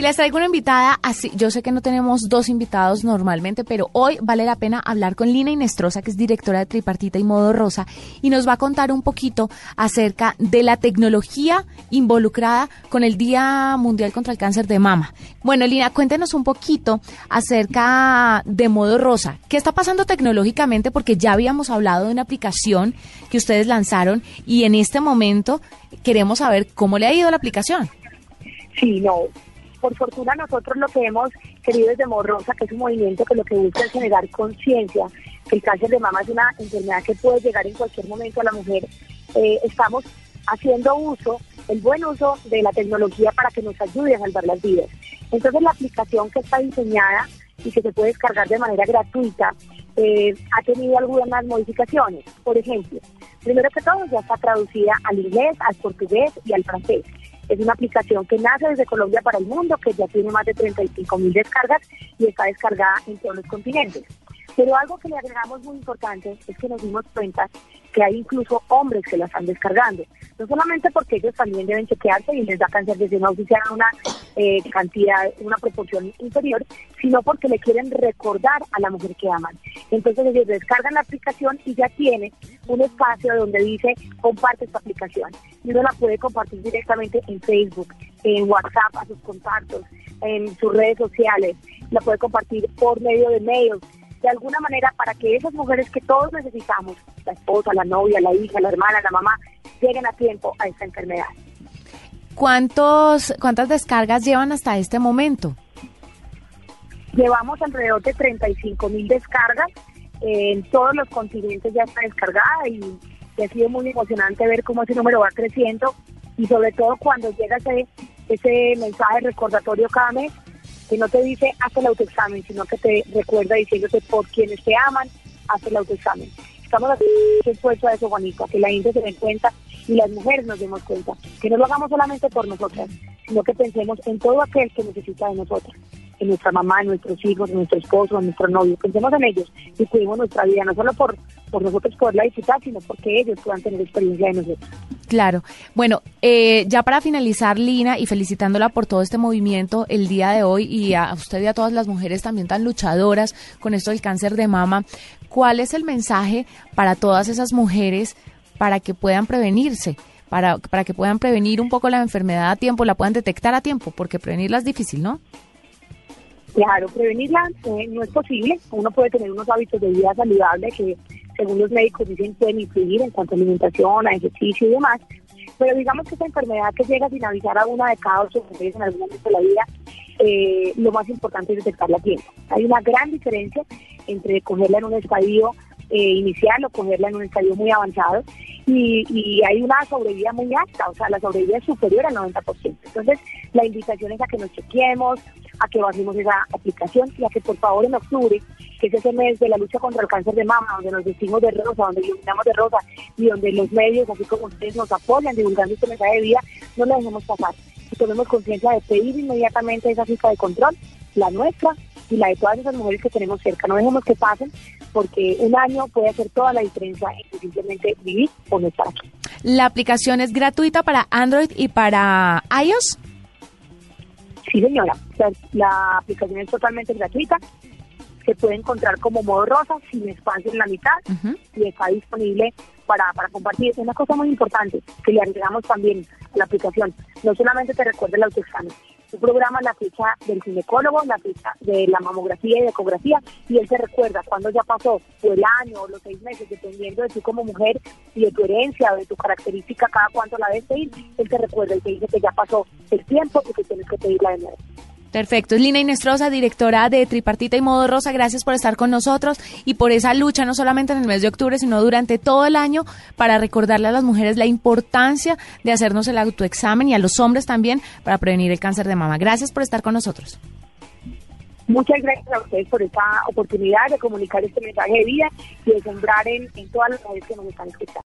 Y les traigo una invitada, así, yo sé que no tenemos dos invitados normalmente, pero hoy vale la pena hablar con Lina Inestrosa, que es directora de Tripartita y Modo Rosa, y nos va a contar un poquito acerca de la tecnología involucrada con el Día Mundial contra el Cáncer de Mama. Bueno, Lina, cuéntenos un poquito acerca de Modo Rosa. ¿Qué está pasando tecnológicamente? Porque ya habíamos hablado de una aplicación que ustedes lanzaron y en este momento queremos saber cómo le ha ido la aplicación. Sí, no, por fortuna nosotros lo que hemos querido desde Morrosa, que es un movimiento que lo que busca es generar conciencia, que el cáncer de mama es una enfermedad que puede llegar en cualquier momento a la mujer, eh, estamos haciendo uso, el buen uso de la tecnología para que nos ayude a salvar las vidas. Entonces la aplicación que está diseñada y que se puede descargar de manera gratuita eh, ha tenido algunas modificaciones. Por ejemplo, primero que todo ya está traducida al inglés, al portugués y al francés. Es una aplicación que nace desde Colombia para el mundo, que ya tiene más de 35 mil descargas y está descargada en todos los continentes. Pero algo que le agregamos muy importante es que nos dimos cuenta que hay incluso hombres que la están descargando. No solamente porque ellos también deben chequearse y les da cáncer de seno oficial una eh, cantidad, una proporción inferior, sino porque le quieren recordar a la mujer que aman. Entonces ellos descargan la aplicación y ya tiene un espacio donde dice comparte esta aplicación. Y uno la puede compartir directamente en Facebook, en WhatsApp a sus contactos, en sus redes sociales, la puede compartir por medio de mails de alguna manera para que esas mujeres que todos necesitamos, la esposa, la novia, la hija, la hermana, la mamá, lleguen a tiempo a esta enfermedad. ¿Cuántos, ¿Cuántas descargas llevan hasta este momento? Llevamos alrededor de 35 mil descargas. En todos los continentes ya está descargada y, ha sido muy emocionante ver cómo ese número va creciendo y sobre todo cuando llega ese, ese mensaje recordatorio cada mes que no te dice haz el autoexamen, sino que te recuerda diciéndote por quienes te aman, haz el autoexamen. Estamos esfuerzo a eso, Juanita, que la gente se dé cuenta y las mujeres nos demos cuenta, que no lo hagamos solamente por nosotras, sino que pensemos en todo aquel que necesita de nosotras, en nuestra mamá, en nuestros hijos, en nuestro esposo, en nuestro novio, pensemos en ellos y cuidemos nuestra vida, no solo por, por nosotros poderla disfrutar, sino porque ellos puedan tener experiencia de nosotros. Claro. Bueno, eh, ya para finalizar, Lina, y felicitándola por todo este movimiento el día de hoy y a usted y a todas las mujeres también tan luchadoras con esto del cáncer de mama, ¿cuál es el mensaje para todas esas mujeres para que puedan prevenirse? Para, para que puedan prevenir un poco la enfermedad a tiempo, la puedan detectar a tiempo, porque prevenirla es difícil, ¿no? Claro, prevenirla eh, no es posible. Uno puede tener unos hábitos de vida saludable que según los médicos dicen, pueden influir en cuanto a alimentación, a ejercicio y demás. Pero digamos que esta enfermedad que llega sin avisar a una de cada ocho mujeres en algún momento de la vida, eh, lo más importante es detectarla a tiempo. Hay una gran diferencia entre cogerla en un estadio eh, inicial o cogerla en un estadio muy avanzado y, y, hay una sobrevida muy alta, o sea, la sobrevida es superior al 90%. Entonces, la invitación es a que nos chequeemos, a que bajemos esa aplicación y a que por favor en octubre que es ese mes de la lucha contra el cáncer de mama, donde nos vestimos de rosa, donde iluminamos de rosa y donde los medios, así como ustedes, nos apoyan divulgando este mensaje de vida, no lo dejemos pasar. Y tomemos conciencia de pedir inmediatamente esa cita de control, la nuestra y la de todas esas mujeres que tenemos cerca. No dejemos que pasen, porque un año puede hacer toda la diferencia en simplemente vivir o no estar aquí. ¿La aplicación es gratuita para Android y para iOS? Sí, señora. la aplicación es totalmente gratuita se puede encontrar como modo rosa, sin espacio en la mitad, y está disponible para, para compartir. Una cosa muy importante que le agregamos también a la aplicación, no solamente te recuerda el autoexamen, tú programas la fecha del ginecólogo, la fecha de la mamografía y ecografía, y él te recuerda cuándo ya pasó, o el año, o los seis meses, dependiendo de ti como mujer y de tu herencia o de tu característica, cada cuánto la debes pedir, él te recuerda y te dice que ya pasó el tiempo y que tienes que pedirla de nuevo. Perfecto. Es Lina Inestrosa, directora de Tripartita y Modo Rosa. Gracias por estar con nosotros y por esa lucha, no solamente en el mes de octubre, sino durante todo el año, para recordarle a las mujeres la importancia de hacernos el autoexamen y a los hombres también para prevenir el cáncer de mama. Gracias por estar con nosotros. Muchas gracias a ustedes por esta oportunidad de comunicar este mensaje de vida y de sembrar en, en todas las mujeres que nos están escuchando.